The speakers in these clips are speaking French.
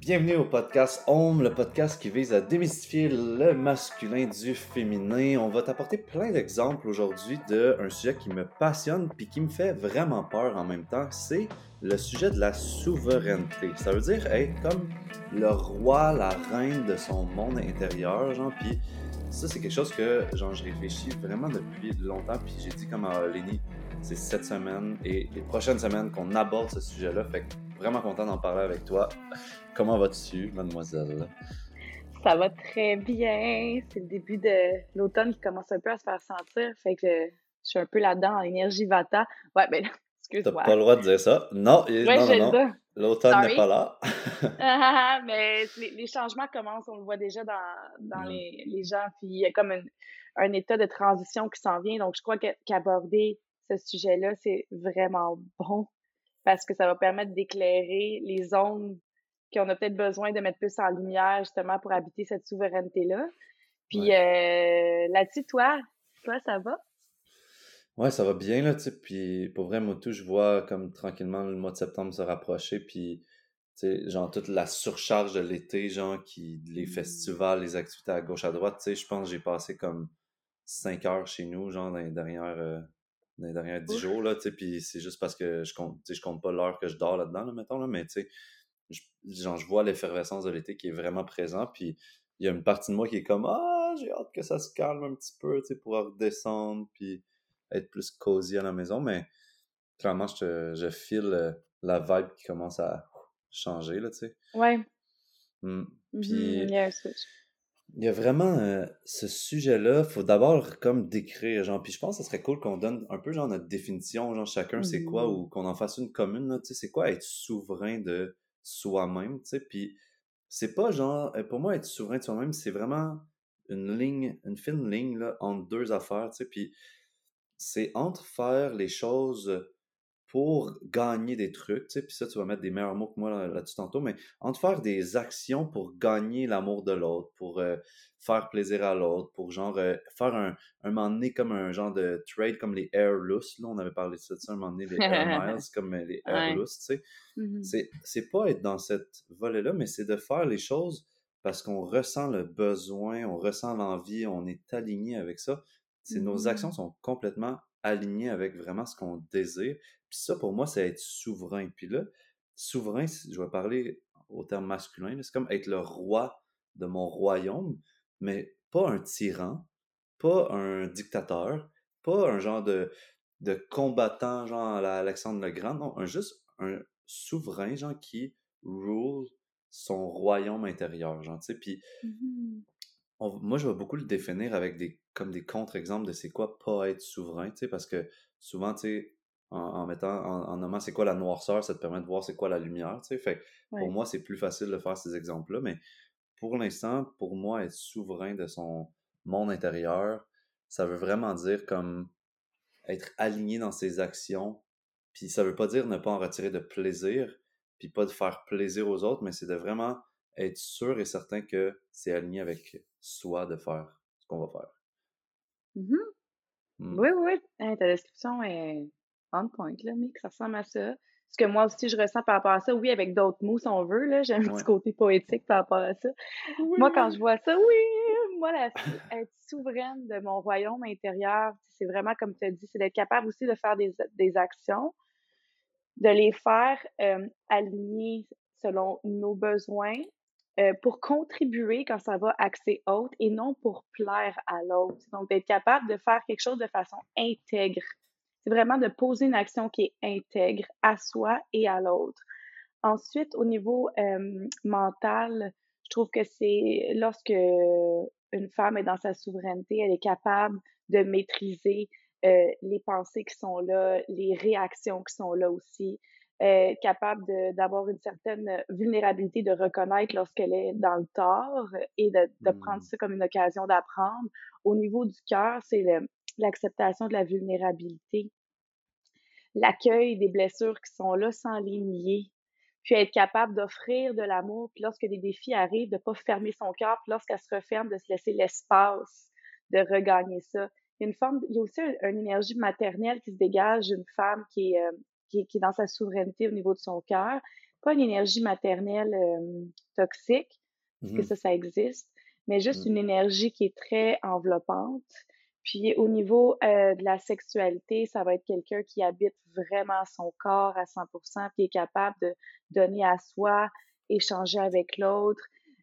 Bienvenue au podcast Home, le podcast qui vise à démystifier le masculin du féminin. On va t'apporter plein d'exemples aujourd'hui d'un sujet qui me passionne puis qui me fait vraiment peur en même temps. C'est le sujet de la souveraineté. Ça veut dire être comme le roi, la reine de son monde intérieur, genre. Puis ça, c'est quelque chose que genre, je réfléchis vraiment depuis longtemps. Puis j'ai dit comme à Lénie, c'est cette semaine et les prochaines semaines qu'on aborde ce sujet-là. Fait que vraiment content d'en parler avec toi. Comment vas-tu, mademoiselle? Ça va très bien. C'est le début de l'automne qui commence un peu à se faire sentir. Fait que je suis un peu là-dedans en énergie vata. Ouais, ben excuse-moi. T'as pas le droit de dire ça. Non, non, non, L'automne n'est pas là. Ah, mais les, changements commencent, on le voit déjà dans, dans mm. les, les, gens. Puis il y a comme un état de transition qui s'en vient. Donc, je crois qu'aborder ce sujet-là, c'est vraiment bon parce que ça va permettre d'éclairer les zones qu'on a peut-être besoin de mettre plus en lumière justement pour habiter cette souveraineté-là. Puis euh, là-dessus, toi, toi, ça va? Ouais, ça va bien, là, tu sais. Puis pour vrai, moi, tout, je vois comme tranquillement le mois de septembre se rapprocher. Puis, tu sais, genre toute la surcharge de l'été, genre, qui, les mmh. festivals, les activités à gauche, à droite, tu sais, je pense que j'ai passé comme cinq heures chez nous, genre, dans les dernières, euh, dans les dernières dix jours, là, tu sais, puis c'est juste parce que je compte, je compte pas l'heure que je dors là-dedans, là, mettons, là, mais tu sais, je, genre, je vois l'effervescence de l'été qui est vraiment présent, puis il y a une partie de moi qui est comme, ah, j'ai hâte que ça se calme un petit peu, tu sais, pour redescendre, puis être plus cosy à la maison, mais clairement, je, je file euh, la vibe qui commence à changer, là, tu sais. Ouais. Mmh. Puis, il y a vraiment euh, ce sujet-là, faut d'abord comme décrire, genre, puis je pense que ce serait cool qu'on donne un peu genre notre définition, genre chacun c'est quoi, mmh. ou qu'on en fasse une commune, tu sais, c'est quoi être souverain de soi-même, tu sais, puis c'est pas genre, euh, pour moi être souverain de soi-même, c'est vraiment une ligne, une fine ligne, là, entre deux affaires, tu sais, puis c'est entre faire les choses pour gagner des trucs, tu sais, puis ça, tu vas mettre des meilleurs mots que moi là-dessus tantôt, mais entre faire des actions pour gagner l'amour de l'autre, pour euh, faire plaisir à l'autre, pour genre euh, faire un, un moment donné comme un genre de trade comme les Airless, là, on avait parlé de ça, un moment donné, les Air Miles, comme euh, les Airless, tu sais. Mm-hmm. C'est pas être dans cette volet-là, mais c'est de faire les choses parce qu'on ressent le besoin, on ressent l'envie, on est aligné avec ça. C'est Nos mm-hmm. actions sont complètement alignées avec vraiment ce qu'on désire. Puis ça, pour moi, c'est être souverain. Puis là, souverain, je vais parler au terme masculin, c'est comme être le roi de mon royaume, mais pas un tyran, pas un dictateur, pas un genre de, de combattant, genre Alexandre le Grand, non, un, juste un souverain, genre qui rule son royaume intérieur, genre, tu sais, puis mmh moi, je vais beaucoup le définir avec des, comme des contre-exemples de c'est quoi pas être souverain, tu sais, parce que souvent, tu sais, en, mettant, en, nommant c'est quoi la noirceur, ça te permet de voir c'est quoi la lumière, tu sais. Fait pour moi, c'est plus facile de faire ces exemples-là, mais pour l'instant, pour moi, être souverain de son monde intérieur, ça veut vraiment dire comme être aligné dans ses actions, puis ça veut pas dire ne pas en retirer de plaisir, puis pas de faire plaisir aux autres, mais c'est de vraiment être sûr et certain que c'est aligné avec soi de faire ce qu'on va faire. Mm-hmm. Mmh. Oui, oui, oui. ta description est on point, là, mais ça ressemble à ça. Ce que moi aussi, je ressens par rapport à ça, oui, avec d'autres mots, si on veut, là, j'ai un petit côté poétique par rapport à ça. Moi, quand je vois ça, oui, moi, être souveraine de mon royaume intérieur, c'est vraiment, comme tu as dit, c'est d'être capable aussi de faire des, des actions, de les faire euh, aligner selon nos besoins, euh, pour contribuer quand ça va axer haute et non pour plaire à l'autre. Donc, d'être capable de faire quelque chose de façon intègre. C'est vraiment de poser une action qui est intègre à soi et à l'autre. Ensuite, au niveau euh, mental, je trouve que c'est lorsque une femme est dans sa souveraineté, elle est capable de maîtriser euh, les pensées qui sont là, les réactions qui sont là aussi, euh, capable d'avoir une certaine vulnérabilité de reconnaître lorsqu'elle est dans le tort et de, de prendre mmh. ça comme une occasion d'apprendre. Au niveau du cœur, c'est l'acceptation de la vulnérabilité, l'accueil des blessures qui sont là sans les nier, puis être capable d'offrir de l'amour, puis lorsque des défis arrivent, de pas fermer son cœur, puis lorsqu'elle se referme, de se laisser l'espace de regagner ça. Il y a une forme, il y a aussi une, énergie maternelle qui se dégage d'une femme qui est, euh, qui, est dans sa souveraineté au niveau de son cœur, pas une énergie maternelle toxique, parce que mmh ça, ça existe, mais juste mmh. une énergie qui est très enveloppante. Puis au niveau de la sexualité, ça va être quelqu'un qui habite vraiment son corps à 100%, qui est capable de donner à soi, échanger avec l'autre.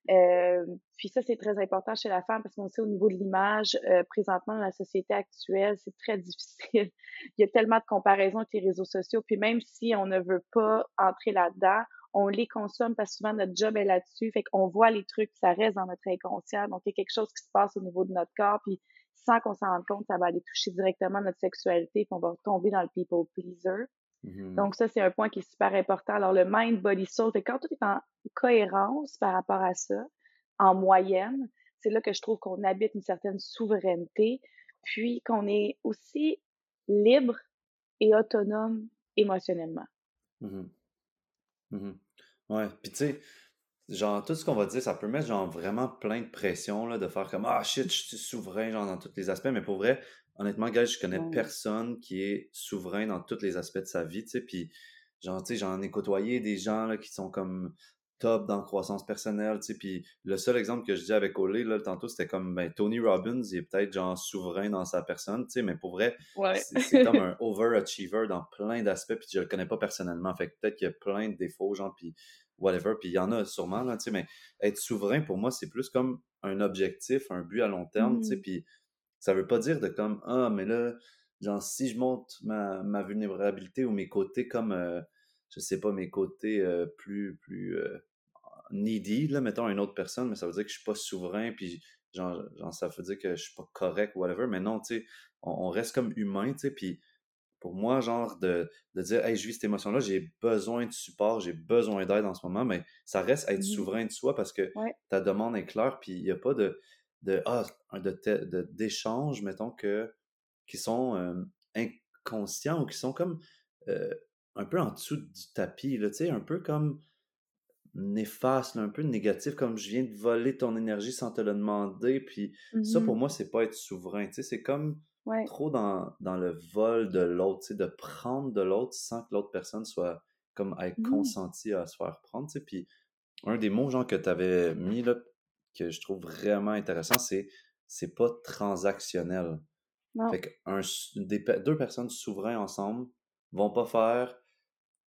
Euh, puis ça, c'est très important chez la femme parce qu'on sait au niveau de l'image, euh, présentement dans la société actuelle, c'est très difficile. Il y a tellement de comparaisons avec les réseaux sociaux. Puis même si on ne veut pas entrer là-dedans, on les consomme parce que souvent notre job est là-dessus. Fait qu'on voit les trucs, ça reste dans notre inconscient. Donc il y a quelque chose qui se passe au niveau de notre corps. Puis sans qu'on s'en rende compte, ça va aller toucher directement notre sexualité. Puis on va tomber dans le people pleaser. Mm-hmm. Donc, ça, c'est un point qui est super important. Alors, le mind, body, soul, quand tout est en cohérence par rapport à ça, en moyenne, c'est là que je trouve qu'on habite une certaine souveraineté, puis qu'on est aussi libre et autonome émotionnellement. Mm-hmm. Mm-hmm. Ouais, puis tu sais, genre, tout ce qu'on va dire, ça peut mettre genre vraiment plein de pression, là, de faire comme Ah shit, je suis souverain, genre, dans tous les aspects, mais pour vrai, honnêtement, gars, je connais personne qui est souverain dans tous les aspects de sa vie, tu sais, puis genre, tu sais, j'en ai côtoyé des gens, là, qui sont comme top dans la croissance personnelle, tu sais, puis le seul exemple que je dis avec Olé, là, tantôt, c'était comme, ben, Tony Robbins, il est peut-être, genre, souverain dans sa personne, tu sais, mais pour vrai, c'est comme un overachiever dans plein d'aspects, puis je le connais pas personnellement, fait que peut-être qu'il y a plein de défauts, genre, puis whatever, puis il y en a sûrement, là, tu sais, mais être souverain, pour moi, c'est plus comme un objectif, un but à long terme, tu sais, mmh. puis ça veut pas dire de comme ah mais là genre si je monte ma, ma vulnérabilité ou mes côtés comme euh, je sais pas mes côtés euh, plus plus euh, needy là mettons une autre personne mais ça veut dire que je suis pas souverain puis genre, genre ça veut dire que je suis pas correct whatever mais non tu sais on, reste comme humain tu sais puis pour moi genre de, de dire hey je vis cette émotion là j'ai besoin de support j'ai besoin d'aide en ce moment mais ça reste être mmh souverain de soi parce que ta demande est claire puis il y a pas de de ah, de d'échanges, mettons, que, qui sont euh, inconscients ou qui sont comme euh, un peu en dessous du tapis, là, un peu comme néfaste, un peu négatif, comme je viens de voler ton énergie sans te le demander. Puis ça, pour mmh moi, c'est pas être souverain. C'est comme trop dans, dans, le vol de l'autre, de prendre de l'autre sans que l'autre personne soit comme être mmh. consentie à se faire prendre. Puis un des mots, genre, que tu avais mis là, que je trouve vraiment intéressant, c'est c'est pas transactionnel. Fait que un, des, deux personnes souveraines ensemble vont pas faire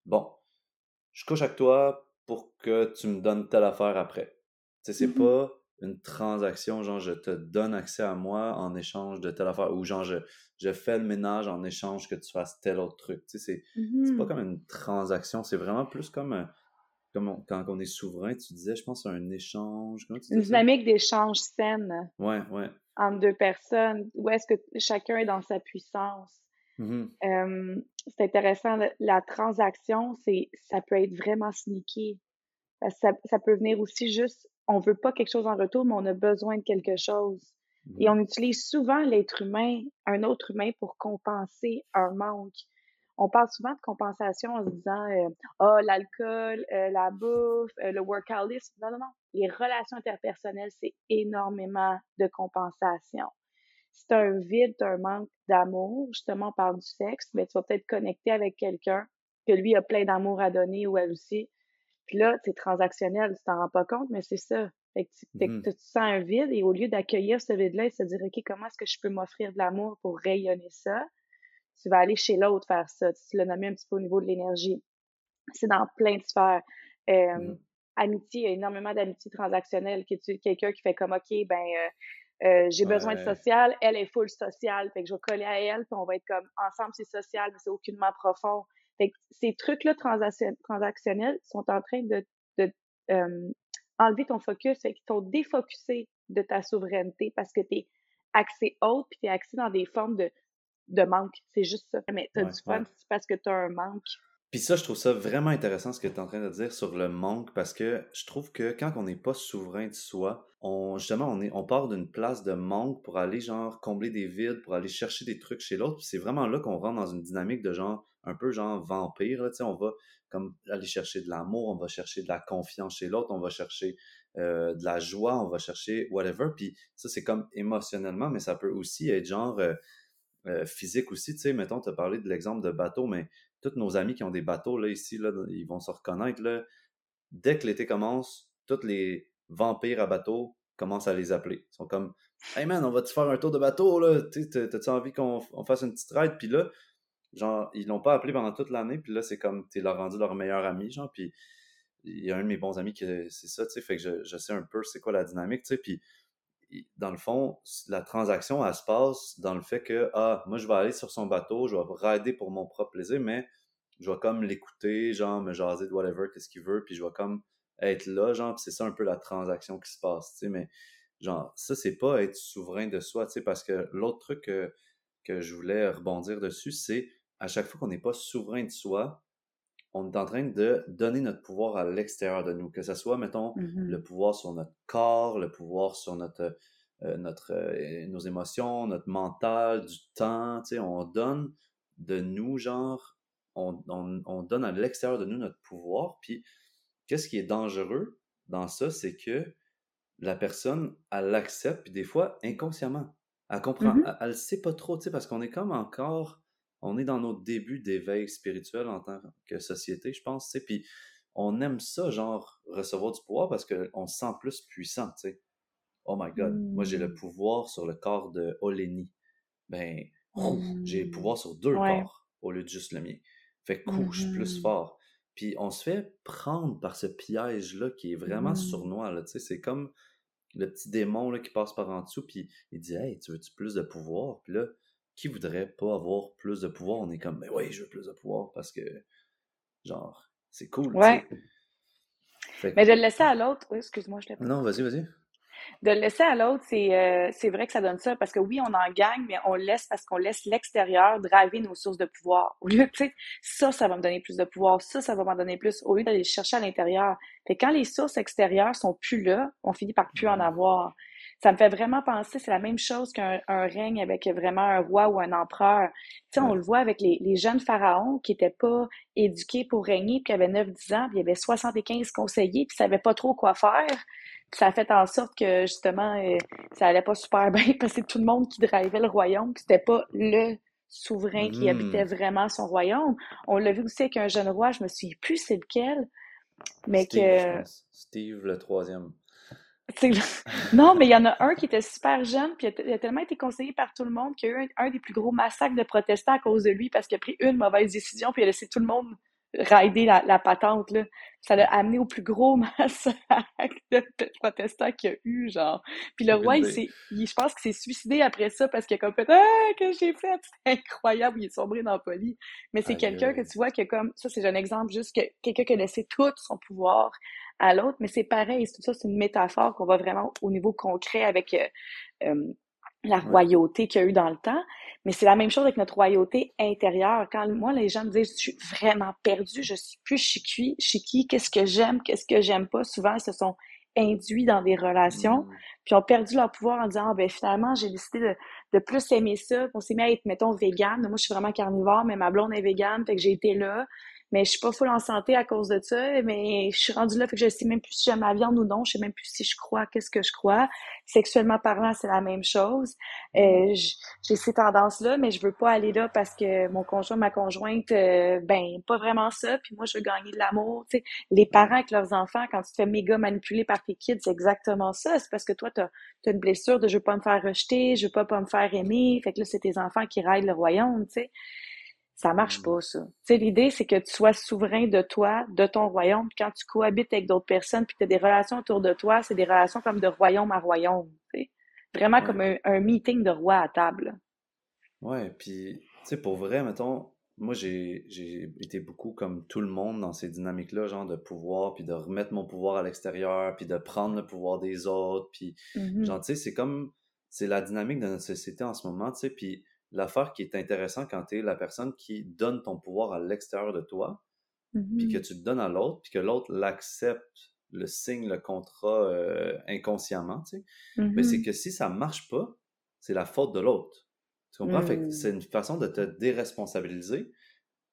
bon, je couche avec toi pour que tu me donnes telle affaire après. Tu sais, c'est mmh pas une transaction, genre je te donne accès à moi en échange de telle affaire, ou genre je, je fais le ménage en échange que tu fasses tel autre truc. Tu sais, c'est pas comme une transaction, c'est vraiment plus comme comme quand on est souverain, tu disais, je pense, un échange. Une dynamique d'échange saine. Ouais, ouais. Entre deux personnes, où est-ce que chacun est dans sa puissance. Mmh c'est intéressant, la transaction, c'est ça peut être vraiment sneaky. ça, ça peut venir aussi juste, on veut pas quelque chose en retour, mais on a besoin de quelque chose. Et mmh on utilise souvent l'être humain, un autre humain, pour compenser un manque on parle souvent de compensation en se disant euh, ah oh, l'alcool, euh, la bouffe, euh, le workaholic. Non, non, non. Les relations interpersonnelles, c'est énormément de compensation. Si tu un vide, tu un manque d'amour, justement, on parle du sexe, mais tu vas peut-être connecter avec quelqu'un que lui a plein d'amour à donner ou elle aussi. Puis là, c'est transactionnel, tu t'en rends pas compte, mais c'est ça. Fait que tu, mmh tu, sens un vide et au lieu d'accueillir ce vide-là et se dire, OK, comment est-ce que je peux m'offrir de l'amour pour rayonner ça? Tu vas aller chez l'autre faire ça. Tu l'as nommé un petit peu au niveau de l'énergie. C'est dans plein de sphères. Euh, mmh. Amitié, il y a énormément d'amitié transactionnelle. Quelqu'un qui fait comme, OK, ben, euh, euh, j'ai besoin de social, elle est full sociale, fait que je vais coller à elle, puis on va être comme, ensemble, c'est social, mais c'est aucunement profond. Fait que ces trucs-là transactionnels sont en train de, de enlever ton focus, fait qu'ils t'ont défocusé de ta souveraineté parce que tu es axé haute, puis tu es axé dans des formes de de manque. C'est juste ça. Mais t'as du fun parce que t'as un manque. Puis ça, je trouve ça vraiment intéressant ce que tu es en train de dire sur le manque parce que je trouve que quand on n'est pas souverain de soi, on, justement, on, est, on part d'une place de manque pour aller genre combler des vides, pour aller chercher des trucs chez l'autre. c'est vraiment là qu'on rentre dans une dynamique de genre, un peu genre vampire. Là, on va comme aller chercher de l'amour, on va chercher de la confiance chez l'autre, on va chercher euh, de la joie, on va chercher whatever. Puis ça, c'est comme émotionnellement, mais ça peut aussi être genre. Euh, euh, physique aussi. Tu sais, mettons, tu as parlé de l'exemple de bateau, mais tous nos amis qui ont des bateaux, là, ici, là, ils vont se reconnaître, là. dès que l'été commence, tous les vampires à bateau commencent à les appeler. Ils sont comme Hey man, on va-tu faire un tour de bateau là? T'as-tu envie qu'on fasse une petite ride? Puis là, genre, ils l'ont pas appelé pendant toute l'année, puis là, c'est comme t'es leur rendu leur meilleur ami, genre, puis il y a un de mes bons amis qui c'est ça, tu sais, fait que je, je, sais un peu c'est quoi la dynamique, tu sais, puis dans le fond, la transaction, elle se passe dans le fait que, ah, moi, je vais aller sur son bateau, je vais rider pour mon propre plaisir, mais je vais comme l'écouter, genre, me jaser de whatever, qu'est-ce qu'il veut, puis je vais comme être là, genre, c'est ça un peu la transaction qui se passe, tu sais, mais genre, ça, c'est pas être souverain de soi, tu sais, parce que l'autre truc que, que je voulais rebondir dessus, c'est à chaque fois qu'on n'est pas souverain de soi, on est en train de donner notre pouvoir à l'extérieur de nous, que ce soit, mettons, mm-hmm. le pouvoir sur notre corps, le pouvoir sur notre, euh, notre, euh, nos émotions, notre mental, du temps, tu sais, on donne de nous, genre, on, on donne à l'extérieur de nous notre pouvoir, puis qu'est-ce qui est dangereux dans ça, c'est que la personne, elle l'accepte, puis des fois, inconsciemment, elle comprend, mm-hmm. elle, ne sait pas trop, tu sais, parce qu'on est comme encore on est dans nos débuts d'éveil spirituel en tant que société, je pense, tu sais, puis on aime ça, genre, recevoir du pouvoir parce qu'on se sent plus puissant, tu sais. Oh my God, moi j'ai le mmh. pouvoir sur le corps de Oleni. Ben, j'ai le pouvoir sur deux corps au lieu de juste le mien. Fait que, je suis plus mmh fort. Puis on se fait prendre par ce piège-là qui est vraiment mmh. sournois, là, tu sais, c'est comme le petit démon là, qui passe par en dessous, puis il dit « Hey, tu veux-tu plus de pouvoir? » Puis là, qui voudrait pas avoir plus de pouvoir? On est comme, mais oui, je veux plus de pouvoir parce que, genre, c'est cool. Ouais. Mais de le laisser à l'autre, oui, excuse-moi, je l'ai pas. Non, vas-y, vas-y. De le laisser à l'autre, c'est euh, c'est vrai que ça donne ça parce que oui, on en gagne, mais on laisse parce qu'on laisse l'extérieur draver nos sources de pouvoir. Au lieu, tu sais, ça, ça va me donner plus de pouvoir, ça, ça va m'en donner plus, au lieu d'aller chercher à l'intérieur. Fait quand les sources extérieures sont plus là, on finit par plus en mm-hmm. avoir ça me fait vraiment penser, c'est la même chose qu'un règne avec vraiment un roi ou un empereur. Tu sais, on le voit avec les, les jeunes pharaons qui étaient pas éduqués pour régner, puis qui avaient 9-10 ans, puis il y avait 75 conseillers, puis ils savaient pas trop quoi faire. ça a fait en sorte que, justement, euh, ça allait pas super bien, parce que tout le monde qui drivait le royaume, puis c'était pas le souverain qui habitait mmh. vraiment son royaume. On l'a vu aussi avec un jeune roi, je me souviens plus c'est lequel, mais que... Steve le troisième. Non, mais il y en a un qui était super jeune, puis il a, tellement été conseillé par tout le monde qu'il y a eu un, des plus gros massacres de protestants à cause de lui parce qu'il a pris une mauvaise décision, puis il a laissé tout le monde rider la, patente. Là. Ça l'a amené au plus gros massacre de, protestants qu'il y a eu, genre. Puis le roi, il s'est, je pense qu'il s'est suicidé après ça parce qu'il a comme fait Ah, que j'ai fait! C'est incroyable, il est sombré dans la folie. Mais c'est quelqu'un que tu vois que comme, ça c'est un exemple juste que quelqu'un qui a laissé tout son pouvoir à l'autre, mais c'est pareil, tout ça, c'est une métaphore qu'on va vraiment au niveau concret avec euh, euh, la royauté qu'il y a eu dans le temps. Mais c'est la même chose avec notre royauté intérieure. Quand moi, les gens me disent, je suis vraiment perdue, je suis plus chiqui, chiqui, qu'est-ce que j'aime, qu'est-ce que j'aime pas, souvent, ils se sont induits dans des relations, mmh. puis ont perdu leur pouvoir en disant, ah, ben finalement, j'ai décidé de, de plus aimer ça. On s'est mis à être, mettons, vegan. Moi, je suis vraiment carnivore, mais ma blonde est végane, fait que j'ai été là mais je suis pas full en santé à cause de ça, mais je suis rendue là, fait que je sais même plus si j'aime la viande ou non, je sais même plus si je crois, qu'est-ce que je crois. Sexuellement parlant, c'est la même chose. Euh, j'ai ces tendances-là, mais je veux pas aller là parce que mon conjoint, ma conjointe, euh, ben, pas vraiment ça, puis moi, je veux gagner de l'amour, tu sais. Les parents avec leurs enfants, quand tu te fais méga manipuler par tes kids, c'est exactement ça. C'est parce que toi, t'as as une blessure de je veux pas me faire rejeter, je veux pas pas me faire aimer, fait que là, c'est tes enfants qui raillent le royaume, tu sais. Ça marche mmh. pas, ça. Tu sais, l'idée, c'est que tu sois souverain de toi, de ton royaume. quand tu cohabites avec d'autres personnes, puis tu as des relations autour de toi, c'est des relations comme de royaume à royaume. Tu sais. Vraiment comme un, meeting de roi à table. Ouais, puis, tu sais, pour vrai, mettons, moi, j'ai été beaucoup comme tout le monde dans ces dynamiques-là, genre de pouvoir, puis de remettre mon pouvoir à l'extérieur, puis de prendre le pouvoir des autres, puis, mmh genre, tu sais, c'est comme, c'est la dynamique de notre société en ce moment, tu sais, puis l'affaire qui est intéressante quand tu es la personne qui donne ton pouvoir à l'extérieur de toi, puis que mm-hmm. tu le donnes à l'autre, puis que l'autre l'accepte, le signe, le contrat euh, inconsciemment, tu sais. Mais c'est mm-hmm. que si ça marche pas, c'est la faute de l'autre. Tu comprends? Fait mm. c'est une façon de te déresponsabiliser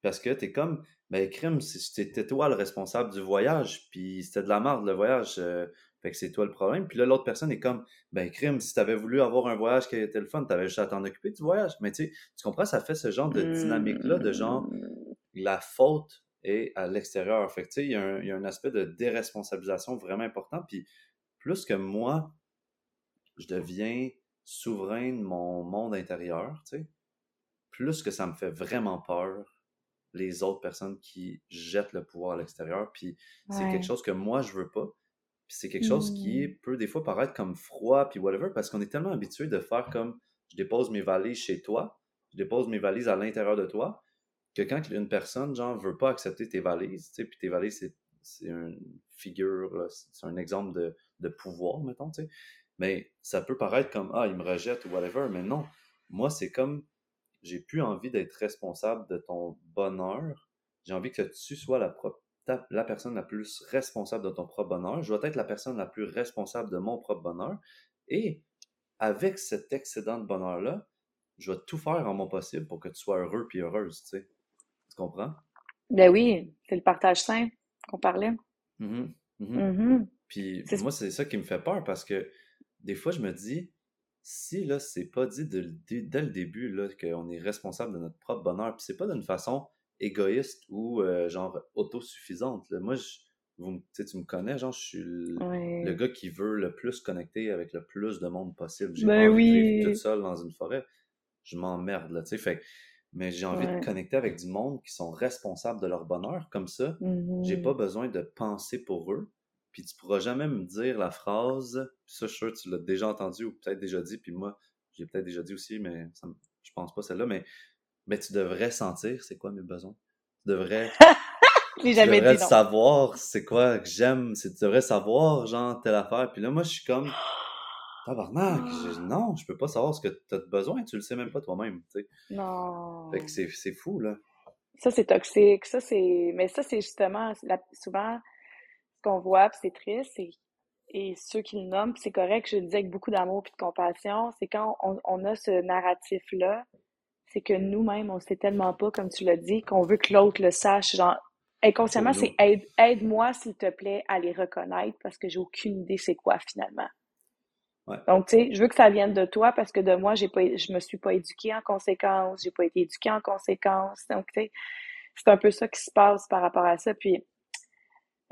parce que tu es comme, ben, crime, c'était toi le responsable du voyage, puis c'était de la merde le voyage. Euh, fait que c'est toi le problème. Puis là, l'autre personne est comme, ben, crime, si t'avais voulu avoir un voyage qui était le fun, t'avais juste à t'en occuper du voyage. Mais tu sais, tu comprends, ça fait ce genre de dynamique-là, de genre, mmh. la faute et à l'extérieur. Fait il y, a un, il y a un aspect de déresponsabilisation vraiment important. Puis plus que moi, je deviens souverain de mon monde intérieur, tu sais, plus que ça me fait vraiment peur les autres personnes qui jettent le pouvoir à l'extérieur. Puis c'est quelque chose que moi, je veux pas. Puis c'est quelque chose qui mmh. peut des fois paraître comme froid, puis whatever, parce qu'on est tellement habitué de faire comme je dépose mes valises chez toi, je dépose mes valises à l'intérieur de toi, que quand une personne, genre, veut pas accepter tes valises, tu sais, puis tes valises, c'est une figure, c'est un exemple de, de pouvoir, mettons, tu sais. Mais ça peut paraître comme Ah, il me rejette ou whatever, mais non. Moi, c'est comme j'ai plus envie d'être responsable de ton bonheur. J'ai envie que tu sois la, la personne la plus responsable de ton propre bonheur. Je dois être la personne la plus responsable de mon propre bonheur. Et avec cet excédent de bonheur-là, je vais tout faire en mon possible pour que tu sois heureux puis heureuse, tu sais. Tu comprends? Ben oui, c'est le partage sain qu'on parlait. Mm-hmm. Mm-hmm. Mm-hmm. Puis moi, c'est ça qui me fait peur parce que des fois, je me dis, si là, c'est pas dit dès le début là, qu'on est responsable de notre propre bonheur, puis c'est pas d'une façon égoïste ou euh, genre autosuffisante. Là. Moi, je, vous, tu me connais, genre, je suis le, gars qui veut le plus connecter avec le plus de monde possible. J'ai ben pas envie de vivre tout seul dans une forêt. Je m'emmerde, là, tu sais. Fait mais j'ai envie de connecter avec du monde qui sont responsables de leur bonheur. Comme ça, j'ai pas mmh besoin de penser pour eux puis tu pourras jamais me dire la phrase, ça, je suis sûr que tu l'as déjà entendu ou peut-être déjà dit, puis moi, j'ai peut-être déjà dit aussi, mais ça, je pense pas celle-là, mais, mais tu devrais sentir c'est quoi mes besoins. Tu devrais, tu devrais savoir c'est quoi que j'aime, tu devrais savoir, genre, telle affaire. Puis là, moi, je suis comme, tabarnak, non, je peux pas savoir ce que tu as besoin, tu le sais même pas toi-même, tu sais. Non. Fait que c'est fou, là. Ça, c'est toxique. Ça, c'est. Mais ça, c'est justement, souvent, qu'on voit, puis c'est triste, et, et ceux qui le nomment, c'est correct, je le dis avec beaucoup d'amour et de compassion, c'est quand on, a ce narratif-là, c'est que nous-mêmes, on sait tellement pas, comme tu l'as dit, qu'on veut que l'autre le sache. Genre, inconsciemment, c'est aide, aide-moi, s'il te plaît, à les reconnaître parce que j'ai aucune idée c'est quoi finalement. Donc, tu sais, je veux que ça vienne de toi parce que de moi, j'ai pas, je me suis pas éduquée en conséquence, j'ai pas été éduquée en conséquence. Donc, tu sais, c'est un peu ça qui se passe par rapport à ça. Puis,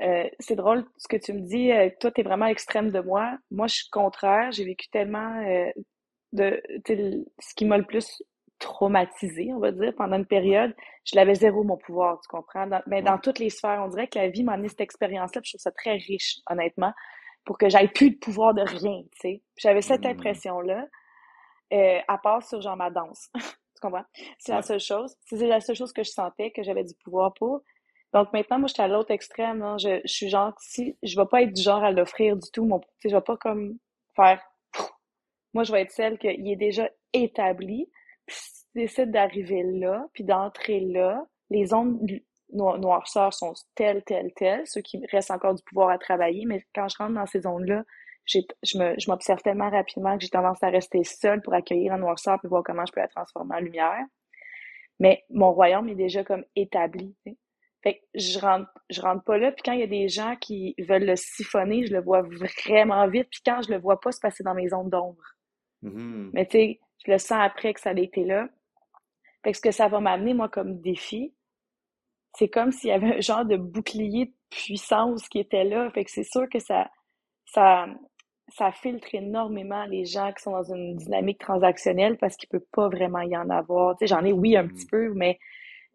euh, c'est drôle ce que tu me dis. Euh, toi, tu es vraiment à l'extrême de moi. Moi, je suis contraire. J'ai vécu tellement euh, de. Ce qui m'a le plus traumatisé, on va dire, pendant une période, je l'avais zéro mon pouvoir, tu comprends? mais dans toutes les sphères, on dirait que la vie m'a amené cette expérience-là, je trouve ça très riche, honnêtement, pour que j'aille plus de pouvoir de rien, tu sais. J'avais cette mmh. impression-là, à part sur genre ma danse. tu comprends? C'est la seule chose. C'est la seule chose que je sentais que j'avais du pouvoir pour. Donc maintenant, moi, je suis à l'autre extrême. Hein. Je, je, suis genre, si je vais pas être du genre à l'offrir du tout, mon, je vais pas comme faire. Moi, je vais être celle qui est déjà établie. Puis si tu décides d'arriver là, puis d'entrer là, les ondes noirceurs sont telles, telles, telles, ceux qui restent encore du pouvoir à travailler, mais quand je rentre dans ces zones-là, je m'observe tellement rapidement que j'ai tendance à rester seule pour accueillir la noirceur puis voir comment je peux la transformer en lumière. Mais mon royaume est déjà comme établi. Fait que je rentre, je rentre pas là. Puis quand il y a des gens qui veulent le siphonner, je le vois vraiment vite. Puis quand je le vois pas, c'est passer dans mes zones d'ombre. Mm-hmm. Mais tu sais, je le sens après que ça a été là. Fait que ce que ça va m'amener, moi, comme défi, c'est comme s'il y avait un genre de bouclier de puissance qui était là. Fait que c'est sûr que ça, ça, ça filtre énormément les gens qui sont dans une dynamique transactionnelle parce qu'il peut pas vraiment y en avoir. Tu sais, j'en ai, oui, un petit peu, mais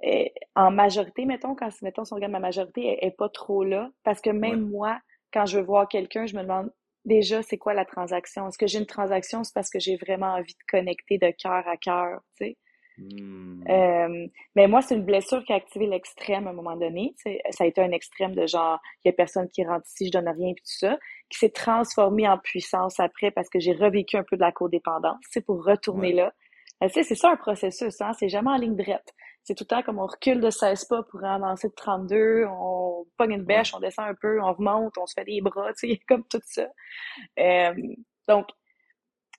euh, en majorité, mettons, quand mettons, si on regarde ma majorité, elle, est pas trop là. Parce que même moi, quand je veux voir quelqu'un, je me demande déjà c'est quoi la transaction? Est-ce que j'ai une transaction? C'est parce que j'ai vraiment envie de connecter de cœur à cœur, tu sais? Hmm. Euh, mais moi, c'est une blessure qui a activé l'extrême à un moment donné. Ça a été un extrême de genre, il y a personne qui rentre ici, je donne rien, puis tout ça, qui s'est transformé en puissance après parce que j'ai revécu un peu de la codépendance, c'est pour retourner là. Sais, c'est ça un processus, hein? c'est jamais en ligne droite c'est tout le temps comme on recule de 16 pas pour avancer de 32, on pogne une bêche, on descend un peu, on remonte, on se fait des bras, tu sais, comme tout ça. Euh, donc,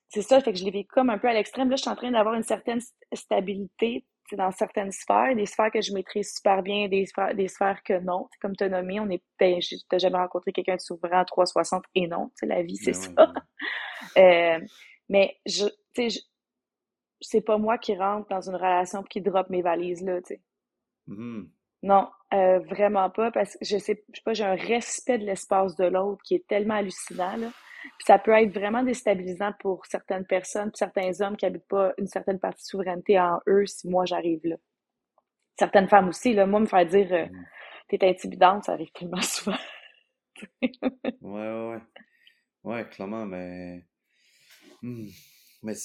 c'est ça, fait que je l'ai vécu comme un peu à l'extrême. Là, je suis en train d'avoir une certaine stabilité dans certaines sphères, des sphères que je maîtrise super bien, des sphères, des sphères que non. Comme tu as nommé, on est, ben, t'as jamais rencontré quelqu'un de souverain à 360 et non, tu la vie, c'est ben ça. euh, mais je, tu sais, c'est pas moi qui rentre dans une relation qui drop mes valises là, tu sais. Mm-hmm. Non, euh, vraiment pas, parce que je sais, je sais pas, j'ai un respect de l'espace de l'autre qui est tellement hallucinant, là. Puis ça peut être vraiment déstabilisant pour certaines personnes, certains hommes qui habitent pas une certaine partie de souveraineté en eux si moi j'arrive là. Certaines femmes aussi, là, moi me faire dire euh, mm. t'es intimidante, ça arrive tellement souvent. ouais, ouais, ouais. Ouais, clairement, mais. Hmm. Mais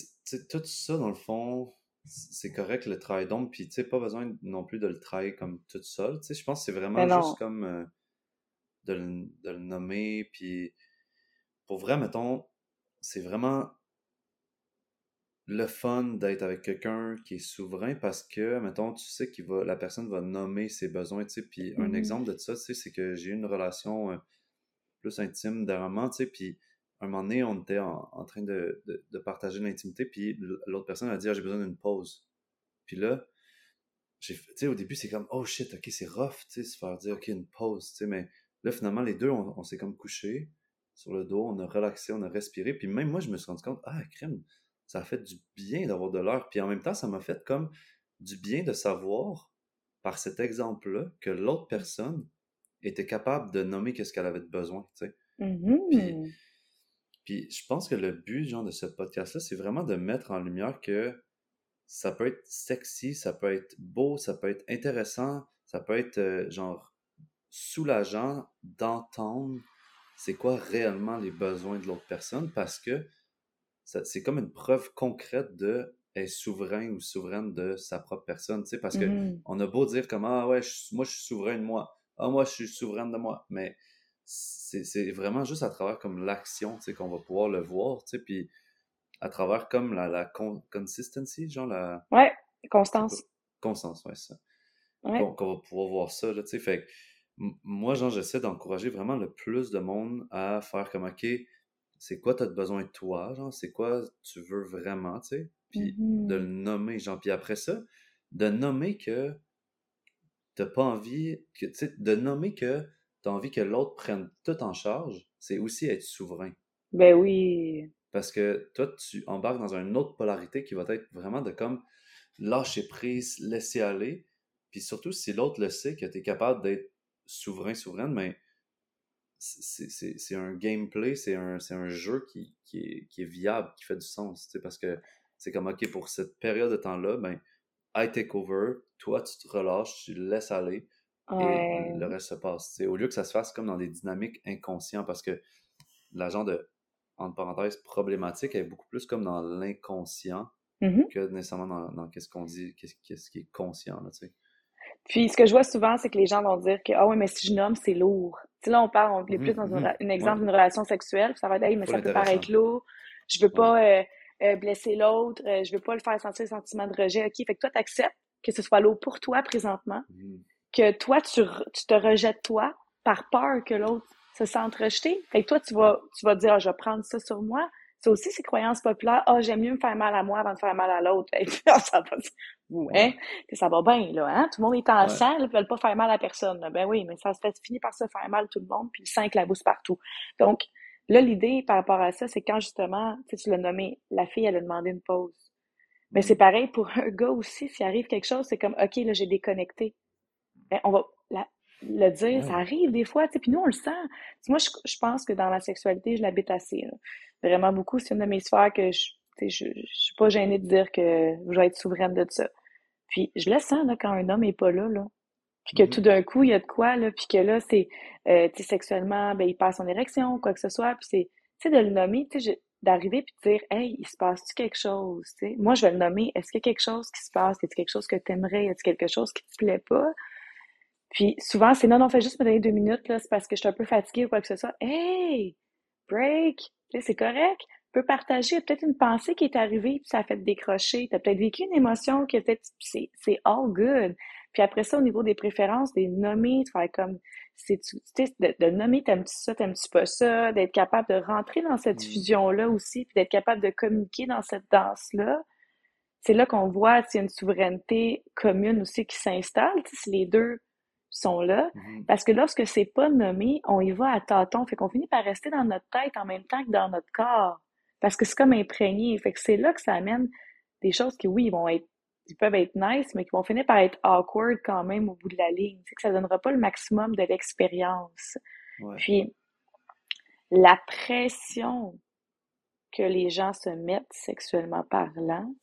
tout ça, dans le fond, c'est correct le travail d'ombre, puis tu sais, pas besoin non plus de le travailler comme tout seul. Tu sais, je pense que c'est vraiment juste comme euh, de, le, de, le, nommer, puis pour vrai, mettons, c'est vraiment le fun d'être avec quelqu'un qui est souverain parce que, mettons, tu sais que la personne va nommer ses besoins, tu sais, puis un mmh exemple de ça, tu sais, c'est que j'ai eu une relation euh, plus intime dernièrement, tu sais, puis un moment donné, on était en, train de, de, partager l'intimité, puis l'autre personne a dit ah, j'ai besoin d'une pause. Puis là, tu sais, au début, c'est comme oh shit, ok, c'est rough, tu sais, se faire dire ok, une pause, tu sais, mais là, finalement, les deux, on, s'est comme couché sur le dos, on a relaxé, on a respiré, puis même moi, je me suis rendu compte ah, crème, ça a fait du bien d'avoir de l'heure, puis en même temps, ça m'a fait comme du bien de savoir, par cet exemple-là, que l'autre personne était capable de nommer qu'est-ce qu'elle avait besoin, tu sais. Mm-hmm. Puis je pense que le but, genre, de ce podcast-là, c'est vraiment de mettre en lumière que ça peut être sexy, ça peut être beau, ça peut être intéressant, ça peut être, euh, genre, soulageant d'entendre c'est quoi réellement les besoins de l'autre personne parce que c'est comme une preuve concrète de être souverain ou souveraine de sa propre personne, tu sais, parce que mmh. on a beau dire comme, ah ouais, moi je suis souverain de moi, ah moi je suis souveraine de moi, mais c'est vraiment juste à travers comme l'action, qu'on va pouvoir le voir, tu sais, puis à travers comme la, la consistency, genre la... Ouais, constance. Constance, ouais, ça. Ouais. Qu'on va pouvoir voir ça, là, tu sais, fait moi, genre, j'essaie d'encourager vraiment le plus de monde à faire comme, OK, c'est quoi t'as besoin de toi, genre, c'est quoi tu veux vraiment, tu sais, puis de le mmh nommer, genre, puis après ça, de nommer que t'as pas envie, que, tu sais, de nommer que tu envie que l'autre prenne tout en charge, c'est aussi être souverain. Ben oui. Parce que toi, tu embarques dans une autre polarité qui va être vraiment de comme lâcher prise, laisser aller. Puis surtout, si l'autre le sait que tu es capable d'être souverain, souveraine, mais ben, c'est un gameplay, c'est un, un jeu qui, qui, est, qui, est, viable, qui fait du sens. Parce que c'est comme, OK, pour cette période de temps-là, ben, I take over, toi, tu te relâches, tu laisses aller et le reste se passe. Au lieu que ça se fasse comme dans des dynamiques inconscientes, parce que l'agent de, entre parenthèses, problématique est beaucoup plus comme dans l'inconscient mmh que nécessairement dans, dans qu'est-ce qu'on dit, qu'est-ce qui est conscient. Là, Puis ce que je vois souvent, c'est que les gens vont dire que ah oui, mais si je nomme, c'est lourd. sais là, on parle, on est mmh plus dans un, mmh exemple d'une relation sexuelle, ça va être hey, mais ça peut paraître lourd, je veux pas euh, euh, blesser l'autre, euh, je veux pas le faire sentir le sentiment de rejet. OK, fait que toi, tu acceptes que ce soit lourd pour toi présentement que toi, tu, tu te rejettes toi par peur que l'autre se sente rejeté. Fait que toi, tu vas, tu vas dire, ah, je vais prendre ça sur moi. C'est aussi ces croyances populaires. Ah, j'aime mieux me faire mal à moi avant de faire mal à l'autre. ça va, ouais, ça va bien, là, hein? Tout le monde est ensemble, ouais. ils veulent pas faire mal à personne. Ben oui, mais ça se fait finir par se faire mal tout le monde, puis le sang éclabousse partout. Donc, là, l'idée par rapport à ça, c'est quand justement, tu l'as nommé, la fille, elle a demandé une pause. Mais c'est pareil pour un gars aussi, s'il arrive quelque chose, c'est comme, OK, là, j'ai déconnecté ben, on va le dire, ça arrive des fois, puis nous, on le sent. moi, je, pense que dans la sexualité, je l'habite assez. Vraiment beaucoup. C'est une de mes sphères que je, je, je, suis pas gênée de dire que je vais être souveraine de ça. Puis je le sens là, quand un homme est pas là, là. Puis que mm-hmm. tout d'un coup, il y a de quoi, là, puis que là, c'est, euh, sexuellement, ben, il passe son érection, quoi que ce soit, puis c'est, tu sais, de le nommer, tu sais, d'arriver puis de dire, hey, il se passe-tu quelque chose. Moi, je vais le nommer, est-ce qu'il y a quelque chose qui se passe, est-ce quelque chose que tu aimerais, est-ce quelque chose qui te plaît pas? Puis souvent, c'est non, non, fais juste me donner deux minutes, là, c'est parce que je suis un peu fatiguée ou quoi que ce soit. Hey! Break! C'est correct. Tu peux partager peut-être une pensée qui est arrivée, puis ça a fait décrocher. Tu as peut-être vécu une émotion qui a peut-être. C'est all good. Puis après ça, au niveau des préférences, des nommer, de faire comme. c'est de, de nommer, t'aimes-tu ça, t'aimes-tu pas ça, d'être capable de rentrer dans cette mmh. fusion-là aussi, puis d'être capable de communiquer dans cette danse-là. C'est là, qu'on voit s'il y a une souveraineté commune aussi qui s'installe. Si les deux sont là. Mm-hmm. Parce que lorsque c'est pas nommé, on y va à tâtons. Fait qu'on finit par rester dans notre tête en même temps que dans notre corps. Parce que c'est comme imprégné. Fait que c'est là que ça amène des choses qui, oui, vont être ils peuvent être nice, mais qui vont finir par être awkward quand même au bout de la ligne. Sais, que ça donnera pas le maximum de l'expérience. Puis, la pression que les gens se mettent sexuellement parlant,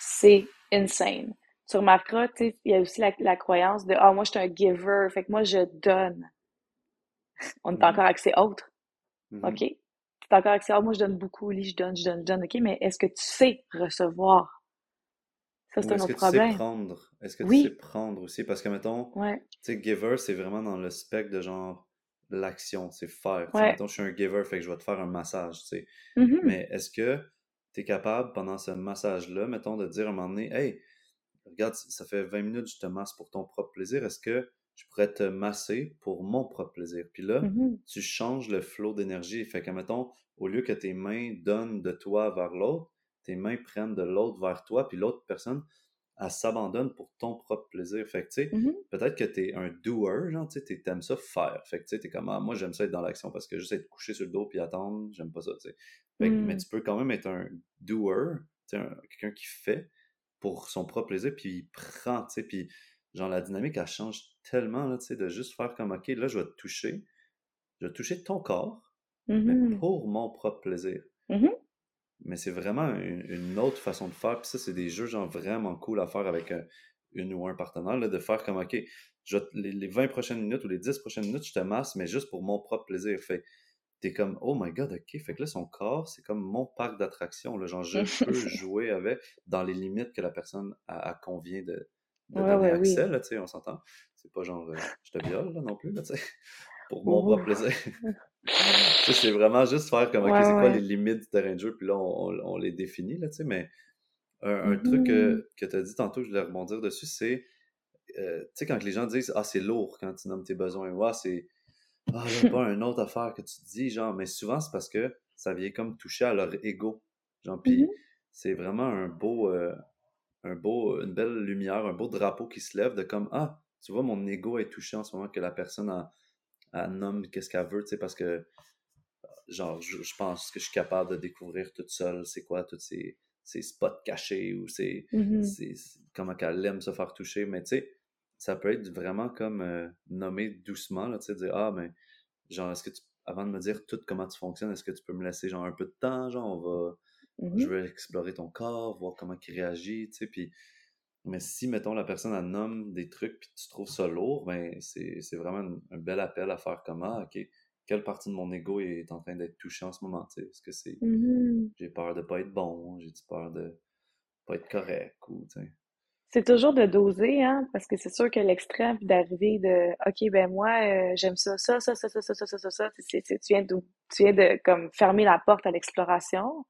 c'est insane. Tu remarqueras, tu sais, il y a aussi la, croyance de « Ah, moi, je suis un giver, fait que moi, je donne. » On est mm-hmm. encore accès autre. Mm-hmm. OK? Tu es encore accès « Ah, moi, je donne beaucoup, oui, je donne, je donne, je donne. » OK, mais est-ce que tu sais recevoir? Ça, c'est un autre problème. Est-ce que tu sais prendre? Est-ce que tu sais prendre aussi? Parce que, mettons, tu sais, giver, c'est vraiment dans le spectre de genre l'action, c'est faire. Mettons, je suis un giver, fait que je vais te faire un massage, tu sais. Mm-hmm. Mais est-ce que tu es capable, pendant ce massage-là, mettons, de dire à un moment donné, hey, regarde, ça fait 20 minutes que je te masse pour ton propre plaisir, est-ce que je pourrais te masser pour mon propre plaisir? Puis là, mm-hmm. tu changes le flot d'énergie. Fait que, mettons, au lieu que tes mains donnent de toi vers l'autre, tes mains prennent de l'autre vers toi, puis l'autre personne, elle s'abandonne pour ton propre plaisir. Fait que, tu sais, mm-hmm. peut-être que t'es un doer, genre, tu sais, t'aimes ça faire. Fait que, tu sais, t'es comme, ah, moi, j'aime ça être dans l'action parce que juste être couché sur le dos puis attendre, j'aime pas ça, tu sais. Mais mm. tu peux quand même être un doer, tu sais, quelqu'un qui fait pour son propre plaisir, puis il prend, tu sais, puis genre, la dynamique, elle change tellement, là, tu sais, de juste faire comme, OK, là, je vais te toucher, je vais toucher ton corps, mais mm-hmm. pour mon propre plaisir. Mm-hmm. Mais c'est vraiment une, autre façon de faire. Puis ça, c'est des jeux genre vraiment cool à faire avec une ou un partenaire, là, de faire comme OK, je, les, 20 prochaines minutes ou les 10 prochaines minutes, je te masse, mais juste pour mon propre plaisir. Fait t'es comme Oh my god, ok. Fait que là, son corps, c'est comme mon parc d'attractions. Genre, je peux jouer avec dans les limites que la personne a, convient de, de donner accès, là, tu sais, on s'entend. C'est pas genre euh, je te viole là, non plus, là, tu sais. Pour mon propre plaisir. c'est vraiment juste faire comme, OK, c'est quoi les limites du terrain de jeu, puis là, on, les définit, là, tu sais, mais un, truc que, mmh. que tu as dit tantôt, je voulais rebondir dessus, c'est, euh, tu sais, quand les gens disent, ah, c'est lourd quand tu nommes tes besoins, ouais, c'est, ah, pas une autre affaire que tu dis, genre, mais souvent, c'est parce que ça vient comme toucher à leur ego, genre, puis mmh c'est vraiment un beau, euh, un beau, une belle lumière, un beau drapeau qui se lève de comme, ah, tu vois, mon ego est touché en ce moment que la personne a elle nomme qu'est-ce qu'elle veut, tu sais, parce que, genre, je, pense que je suis capable de découvrir toute seule c'est quoi tous ces, ces, spots cachés ou c'est mm-hmm. comment qu'elle aime se faire toucher, mais tu sais, ça peut être vraiment comme euh, nommer doucement, là, tu sais, dire, ah, mais, genre, est-ce que tu, avant de me dire tout comment tu fonctionnes, est-ce que tu peux me laisser, genre, un peu de temps, genre, on va, je mm-hmm. veux explorer ton corps, voir comment il réagit, tu sais, puis mais si, mettons, la personne elle nomme des trucs puis tu trouves ça lourd, ben c'est vraiment un, bel appel à faire comment, OK, quelle partie de mon ego est en train d'être touchée en ce moment, tu sais? Est-ce que c'est mm-hmm. j'ai peur de pas être bon, j'ai peur de pas être correct ou, tu sais? C'est toujours de doser, hein, parce que c'est sûr que l'extrême d'arriver de OK, ben moi, euh, j'aime ça, ça, ça, ça, ça, ça, ça, ça, ça, ça, tu viens de, tu viens de comme fermer la porte à l'exploration.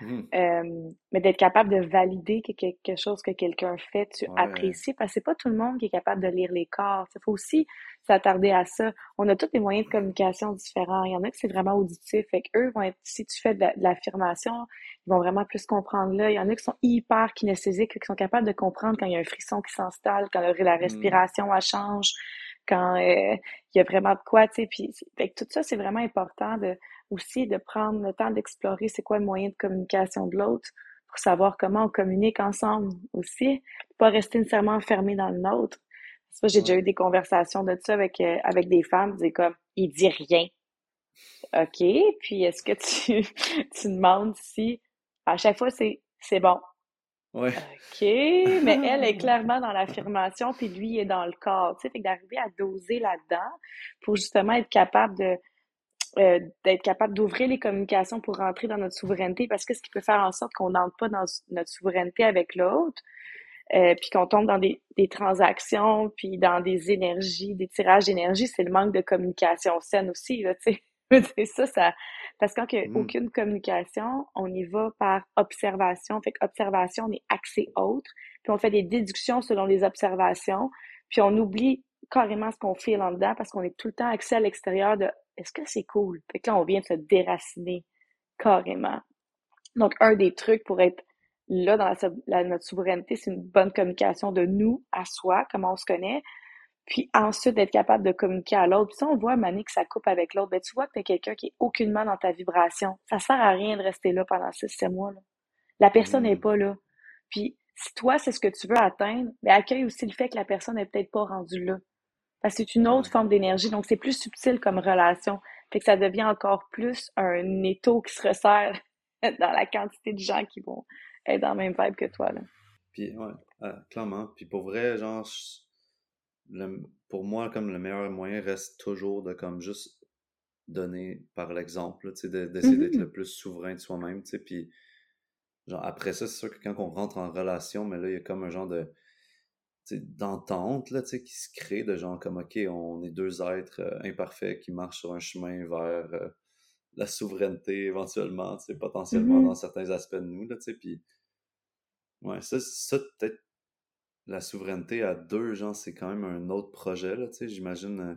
Mmh. Euh, mais d'être capable de valider que quelque chose que quelqu'un fait, tu apprécies, parce que c'est pas tout le monde qui est capable de lire les corps. Il faut aussi s'attarder à ça. On a tous des moyens de communication différents. Il y en a qui c'est vraiment auditif. Fait eux vont être, si tu fais de l'affirmation, ils vont vraiment plus comprendre là. Il y en a qui sont hyper kinesthésiques, qui sont capables de comprendre quand il y a un frisson qui s'installe, quand la mmh. respiration elle change, quand euh, il y a vraiment de quoi, tu sais. Puis, fait tout ça, c'est vraiment important de aussi de prendre le temps d'explorer c'est quoi le moyen de communication de l'autre pour savoir comment on communique ensemble aussi, pas rester nécessairement enfermé dans le nôtre. j'ai déjà eu des conversations de ça avec, euh, avec des femmes, c'est comme, il dit rien. OK, puis est-ce que tu, tu demandes si, à chaque fois, c'est, c'est bon? Ouais. OK, mais elle est clairement dans l'affirmation, puis lui est dans le corps, tu sais, fait d'arriver à doser là-dedans pour justement être capable de euh, d'être capable d'ouvrir les communications pour rentrer dans notre souveraineté parce que ce qui peut faire en sorte qu'on n'entre pas dans notre souveraineté avec l'autre, euh, puis qu'on tombe dans des, des, transactions, puis dans des énergies, des tirages d'énergie, c'est le manque de communication saine aussi, là, tu sais. ça, ça, parce qu'il n'y a mmh. aucune communication, on y va par observation. Fait qu'observation, on est axé autre, puis on fait des déductions selon les observations, puis on oublie carrément ce qu'on fait là dedans parce qu'on est tout le temps axé à l'extérieur de est-ce que c'est cool? Fait que là, on vient de se déraciner carrément. Donc, un des trucs pour être là dans la, notre souveraineté, c'est une bonne communication de nous à soi, comment on se connaît. Puis ensuite, d'être capable de communiquer à l'autre. Puis si on voit, Mané, que ça coupe avec l'autre, ben tu vois que tu quelqu'un qui est aucunement dans ta vibration. Ça sert à rien de rester là pendant six, sept mois. Là. La personne n'est mmh. pas là. Puis si toi, c'est ce que tu veux atteindre, mais ben, accueille aussi le fait que la personne n'est peut-être pas rendue là. Parce que c'est une autre forme d'énergie, donc c'est plus subtil comme relation. Fait que ça devient encore plus un étau qui se resserre dans la quantité de gens qui vont être dans le même vibe que toi. Là. Puis, ouais, euh, clairement. Puis pour vrai, genre, pour moi, comme le meilleur moyen reste toujours de comme juste donner par l'exemple, tu sais, d'essayer d'être mm-hmm. le plus souverain de soi-même, tu sais, puis genre après ça, c'est sûr que quand on rentre en relation, mais là, il y a comme un genre de d'entente là, qui se crée de genre comme ok, on est deux êtres euh, imparfaits qui marchent sur un chemin vers euh, la souveraineté éventuellement, potentiellement mm-hmm. dans certains aspects de nous, là, puis ouais, ça, ça peut-être la souveraineté à deux, genre, c'est quand même un autre projet, j'imagine, euh,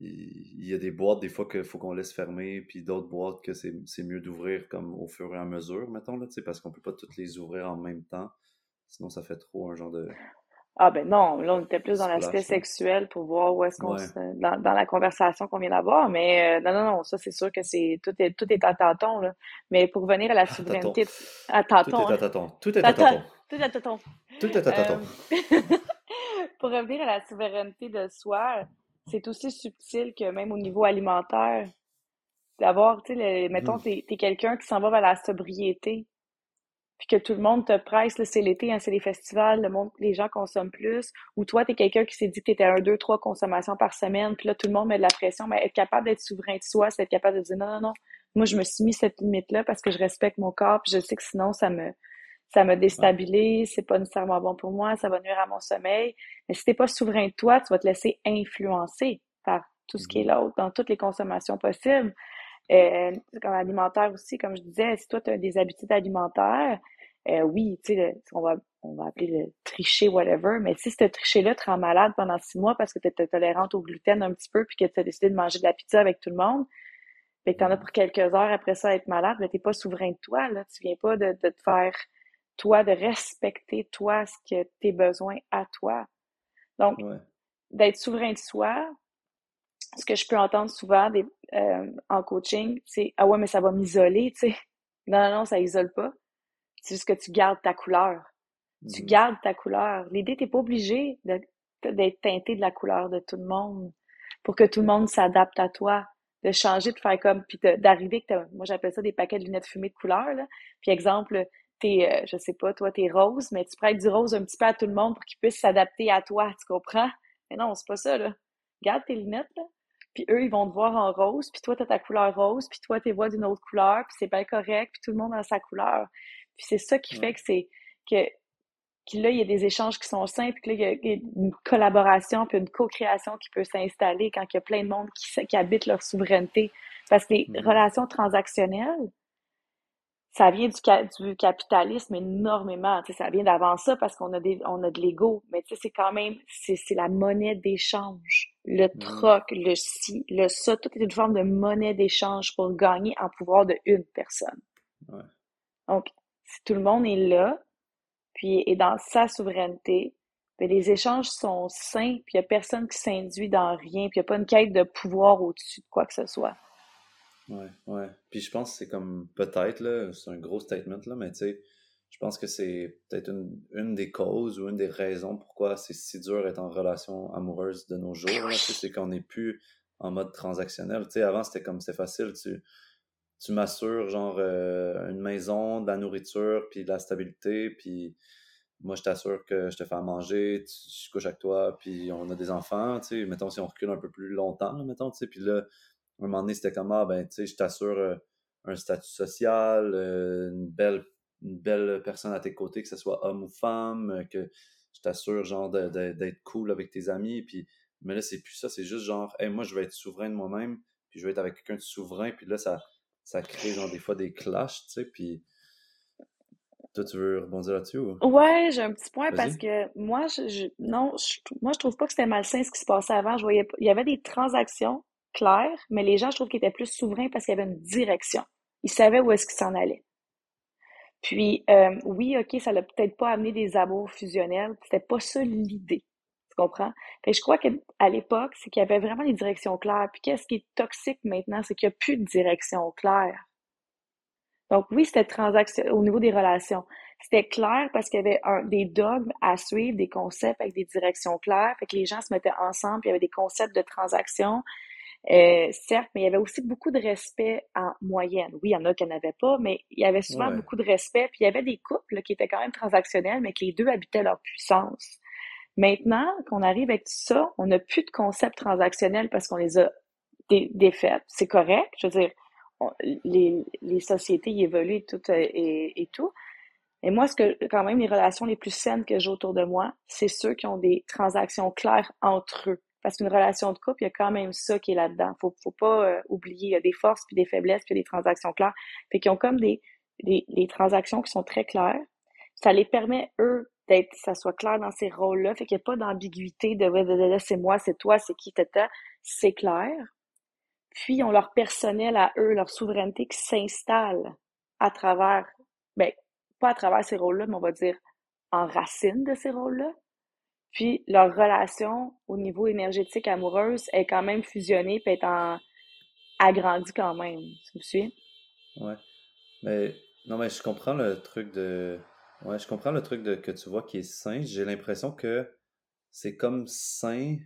il y, a des boîtes, des fois, qu'il faut qu'on laisse fermer, puis d'autres boîtes que c'est mieux d'ouvrir comme au fur et à mesure, mettons, là, parce qu'on peut pas toutes les ouvrir en même temps, sinon ça fait trop un genre de... Ah ben non, là on était plus dans l'aspect sexuel pour voir où est-ce qu'on dans, dans, la conversation qu'on vient d'avoir, mais euh, non non non, ça c'est sûr que c'est tout est tout est à tâton là. Mais pour revenir à la souveraineté à tâton. Tout est à tâton. Tout est à tâton. Tout est à tâton. Tout est à tâton. pour revenir à la souveraineté de soi, c'est aussi subtil que même au niveau alimentaire d'avoir, tu sais, mettons, mmh. t'es es, quelqu'un qui s'en va vers la sobriété puis que tout le monde te presse, c'est l'été, hein, c'est les festivals, le monde, les gens consomment plus, ou toi, tu es quelqu'un qui s'est dit que tu étais à un, deux, trois consommations par semaine, puis là, tout le monde met de la pression, mais être capable d'être souverain de soi, c'est être capable de dire non, non, non, moi, je me suis mis cette limite-là parce que je respecte mon corps, puis je sais que sinon, ça me ça me déstabilise, c'est pas nécessairement bon pour moi, ça va nuire à mon sommeil. Mais si t'es pas souverain de toi, tu vas te laisser influencer par tout ce qui est mm-hmm. l'autre, dans toutes les consommations possibles. Euh, comme alimentaire aussi, comme je disais, si toi, tu as des habitudes alimentaires, euh, oui, tu sais, on va, on va appeler le tricher, whatever, mais si ce tricher-là te rend malade pendant six mois parce que tu es tolérante au gluten un petit peu puis que tu as décidé de manger de la pizza avec tout le monde, fait que tu en as pour quelques heures après ça à être malade, mais tu pas souverain de toi, là. Tu viens pas de, de te faire, toi, de respecter, toi, ce que tes besoins à toi. Donc, d'être souverain de soi, ce que je peux entendre souvent des, euh, en coaching, c'est Ah ouais, mais ça va m'isoler, tu sais. Non, non, non, ça isole pas. C'est juste que tu gardes ta couleur. Tu mmh. gardes ta couleur. L'idée, t'es pas obligé d'être teinté de la couleur de tout le monde pour que tout le monde s'adapte à toi. De changer, de faire comme, puis d'arriver que moi j'appelle ça des paquets de lunettes fumées de couleur, là. Puis exemple, t'es, euh, je sais pas, toi, t'es rose, mais tu prêtes du rose un petit peu à tout le monde pour qu'il puisse s'adapter à toi, tu comprends? Mais non, c'est pas ça, là. Garde tes lunettes, là puis eux, ils vont te voir en rose, puis toi, tu as ta couleur rose, puis toi, tu vois d'une autre couleur, puis c'est pas correct, puis tout le monde a sa couleur. Puis c'est ça qui fait que c'est que, là, il y a des échanges qui sont simples, puis là, il y a une collaboration, puis une co-création qui peut s'installer quand il y a plein de monde qui, qui habite leur souveraineté. Parce que les mm-hmm. relations transactionnelles, ça vient du, du capitalisme énormément. Ça vient d'avant ça parce qu'on a des, on a de l'ego. Mais c'est quand même, c'est la monnaie d'échange. Le mmh. troc, le ci, le ça, tout est une forme de monnaie d'échange pour gagner en pouvoir de une personne. Donc, si tout le monde est là, puis est dans sa souveraineté, ben, les échanges sont sains, puis il n'y a personne qui s'induit dans rien, puis il n'y a pas une quête de pouvoir au-dessus de quoi que ce soit. Ouais, ouais. Puis je pense que c'est comme peut-être, là, c'est un gros statement, là, mais tu sais, je pense que c'est peut-être une, une, des causes ou une des raisons pourquoi c'est si dur d'être en relation amoureuse de nos jours. C'est qu'on n'est plus en mode transactionnel. Tu sais, avant, c'était comme c'est facile. Tu, tu m'assures, genre, euh, une maison, de la nourriture, puis de la stabilité, puis moi, je t'assure que je te fais à manger, je couche avec toi, puis on a des enfants, tu sais, mettons, si on recule un peu plus longtemps, mettons, tu sais, puis là, un moment donné, c'était comme, ah, ben, tu sais, je t'assure euh, un statut social, euh, une, belle, une belle personne à tes côtés, que ce soit homme ou femme, que je t'assure, genre, d'être cool avec tes amis. Puis, mais là, c'est plus ça, c'est juste genre, hey, moi, je vais être souverain de moi-même, puis je vais être avec quelqu'un de souverain, puis là, ça, ça crée, genre, des fois des clashs, tu sais, puis. Toi, tu veux rebondir là-dessus ou? Ouais, j'ai un petit point parce que moi, je, non, je, moi, je trouve pas que c'était malsain ce qui se passait avant. Je voyais, il y avait des transactions clair, mais les gens, je trouve qu'ils étaient plus souverains parce qu'il y avait une direction. Ils savaient où est-ce qu'ils s'en allaient. Puis, euh, oui, OK, ça l'a peut-être pas amené des amours fusionnels. C'était pas ça l'idée. Tu comprends? Fait je crois qu'à l'époque, c'est qu'il y avait vraiment des directions claires. Puis, qu'est-ce qui est toxique maintenant? C'est qu'il n'y a plus de direction claire. Donc oui, c'était transaction au niveau des relations. C'était clair parce qu'il y avait un, des dogmes à suivre, des concepts avec des directions claires. Fait que les gens se mettaient ensemble, puis il y avait des concepts de transaction. Euh, certes, mais il y avait aussi beaucoup de respect en moyenne. Oui, il y en a qui n'en avaient pas, mais il y avait souvent beaucoup de respect. Puis il y avait des couples qui étaient quand même transactionnels, mais que les deux habitaient leur puissance. Maintenant qu'on arrive avec tout ça, on n'a plus de concept transactionnel parce qu'on les a défaites. C'est correct? Je veux dire, les, les sociétés évoluent et tout, euh, et, et tout. Et moi, ce que quand même les relations les plus saines que j'ai autour de moi, c'est ceux qui ont des transactions claires entre eux. Parce qu'une relation de couple, il y a quand même ça qui est là-dedans. Faut, faut pas euh, oublier, il y a des forces puis des faiblesses puis des transactions claires. Fait qu'ils ont comme des, des, des, transactions qui sont très claires. Ça les permet, eux, ça soit clair dans ces rôles-là. Fait qu'il n'y a pas d'ambiguïté de, de, c'est moi, c'est toi, c'est qui, tata. C'est clair. Puis, ils ont leur personnel à eux, leur souveraineté qui s'installe à travers, ben, pas à travers ces rôles-là, mais on va dire en racine de ces rôles-là. Puis leur relation au niveau énergétique amoureuse est quand même fusionnée puis est en agrandie quand même. Tu me suis? Ouais. Mais non, mais je comprends le truc de. Ouais, je comprends le truc de que tu vois qui est sain. J'ai l'impression que c'est comme sain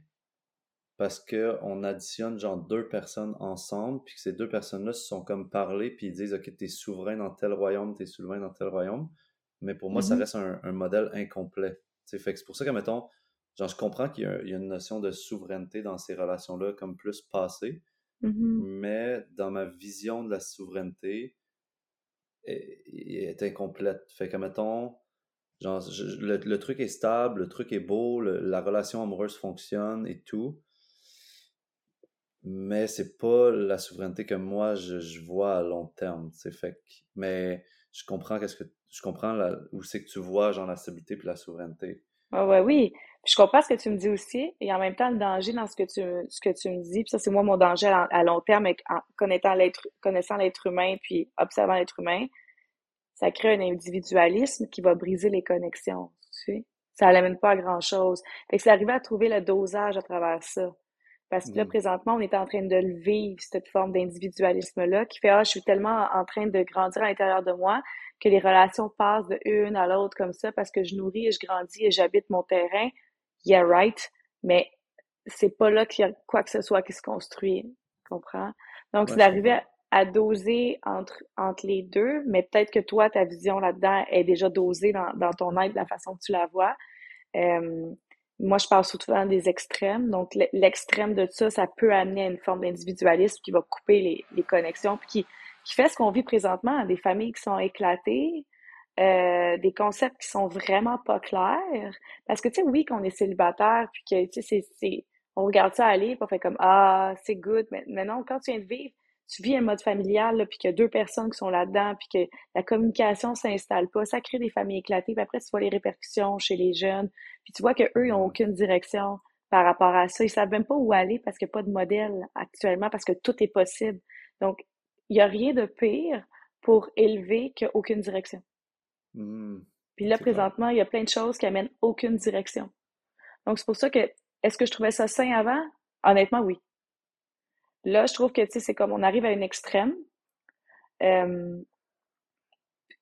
parce que on additionne genre deux personnes ensemble, puis que ces deux personnes-là se sont comme parlé, puis ils disent Ok, t'es souverain dans tel royaume, t'es souverain dans tel royaume. Mais pour moi, ça mm-hmm. reste un, un modèle incomplet. fait que c'est pour ça que, mettons, genre, je comprends qu'il y, a une notion de souveraineté dans ces relations-là, comme plus passée, mm-hmm. mais dans ma vision de la souveraineté, est incomplète. Fait que, mettons, genre, le, truc est stable, le truc est beau, la relation amoureuse fonctionne et tout mais c'est pas la souveraineté que moi je, vois à long terme. C'est fait mais je comprends qu'est-ce que je comprends où c'est que tu vois genre la stabilité puis la souveraineté. Ouais, oui. je comprends ce que tu me dis aussi, et en même temps le danger dans ce que tu ce que tu me dis. Puis ça c'est moi mon danger à, long terme, en connaissant l'être connaissant l'être humain puis observant l'être humain, ça crée un individualisme qui va briser les connexions. Tu sais, ça n'amène pas à grand chose. Fait que c'est arrivé à trouver le dosage à travers ça. Parce que là, mm. présentement, on est en train de le vivre, cette forme d'individualisme-là, qui fait, ah, je suis tellement en train de grandir à l'intérieur de moi que les relations passent de une à l'autre comme ça parce que je nourris et je grandis et j'habite mon terrain. Yeah, right. Mais c'est pas là qu'il y a quoi que ce soit qui se construit. Comprends? Donc, c'est d'arriver à, doser entre, entre les deux, mais peut-être que toi, ta vision là-dedans est déjà dosée dans, dans ton être, la façon que tu la vois. Euh, moi, je parle souvent des extrêmes. Donc, l'extrême de ça, ça peut amener à une forme d'individualisme qui va couper les, les connexions, puis qui, qui fait ce qu'on vit présentement, des familles qui sont éclatées, euh, des concepts qui sont vraiment pas clairs. Parce que, tu sais, oui, qu'on est célibataire, puis que, tu sais, c'est, on regarde ça aller, puis on fait comme, ah, c'est good, mais, mais non, quand tu viens de vivre, tu vis un mode familial, là, puis qu'il y a deux personnes qui sont là-dedans, puis que la communication s'installe pas, ça crée des familles éclatées, puis après, tu vois les répercussions chez les jeunes, puis tu vois qu'eux, ils n'ont aucune direction par rapport à ça. Ils savent même pas où aller parce qu'il n'y a pas de modèle actuellement, parce que tout est possible. Donc, il n'y a rien de pire pour élever qu'aucune direction. Mmh. Puis là, présentement, il y a plein de choses qui amènent aucune direction. Donc, c'est pour ça que, est-ce que je trouvais ça sain avant? Honnêtement, oui. Là, je trouve que, tu sais, c'est comme on arrive à une extrême, euh,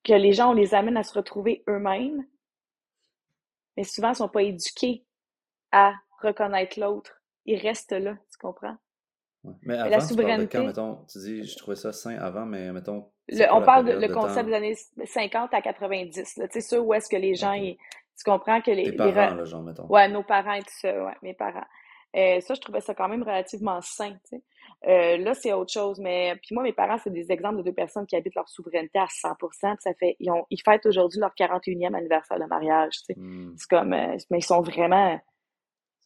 que les gens, on les amène à se retrouver eux-mêmes, mais souvent, ils ne sont pas éduqués à reconnaître l'autre. Ils restent là, tu comprends? Mais avant, la souveraineté. quand, mettons, tu dis, je trouvais ça sain avant, mais mettons. on parle de le concept des années 50 à 90. Tu sais, ça, où est-ce que les gens, tu comprends que les. Tes parents, là, genre, mettons. Ouais, nos parents et tout ça, ouais, mes parents. Euh, ça, je trouvais ça quand même relativement sain. Euh, là, c'est autre chose. Mais puis moi, mes parents, c'est des exemples de deux personnes qui habitent leur souveraineté à 100 ça fait, ils, ont, ils fêtent aujourd'hui leur 41e anniversaire de mariage. Hmm. C'est comme, euh, mais ils sont vraiment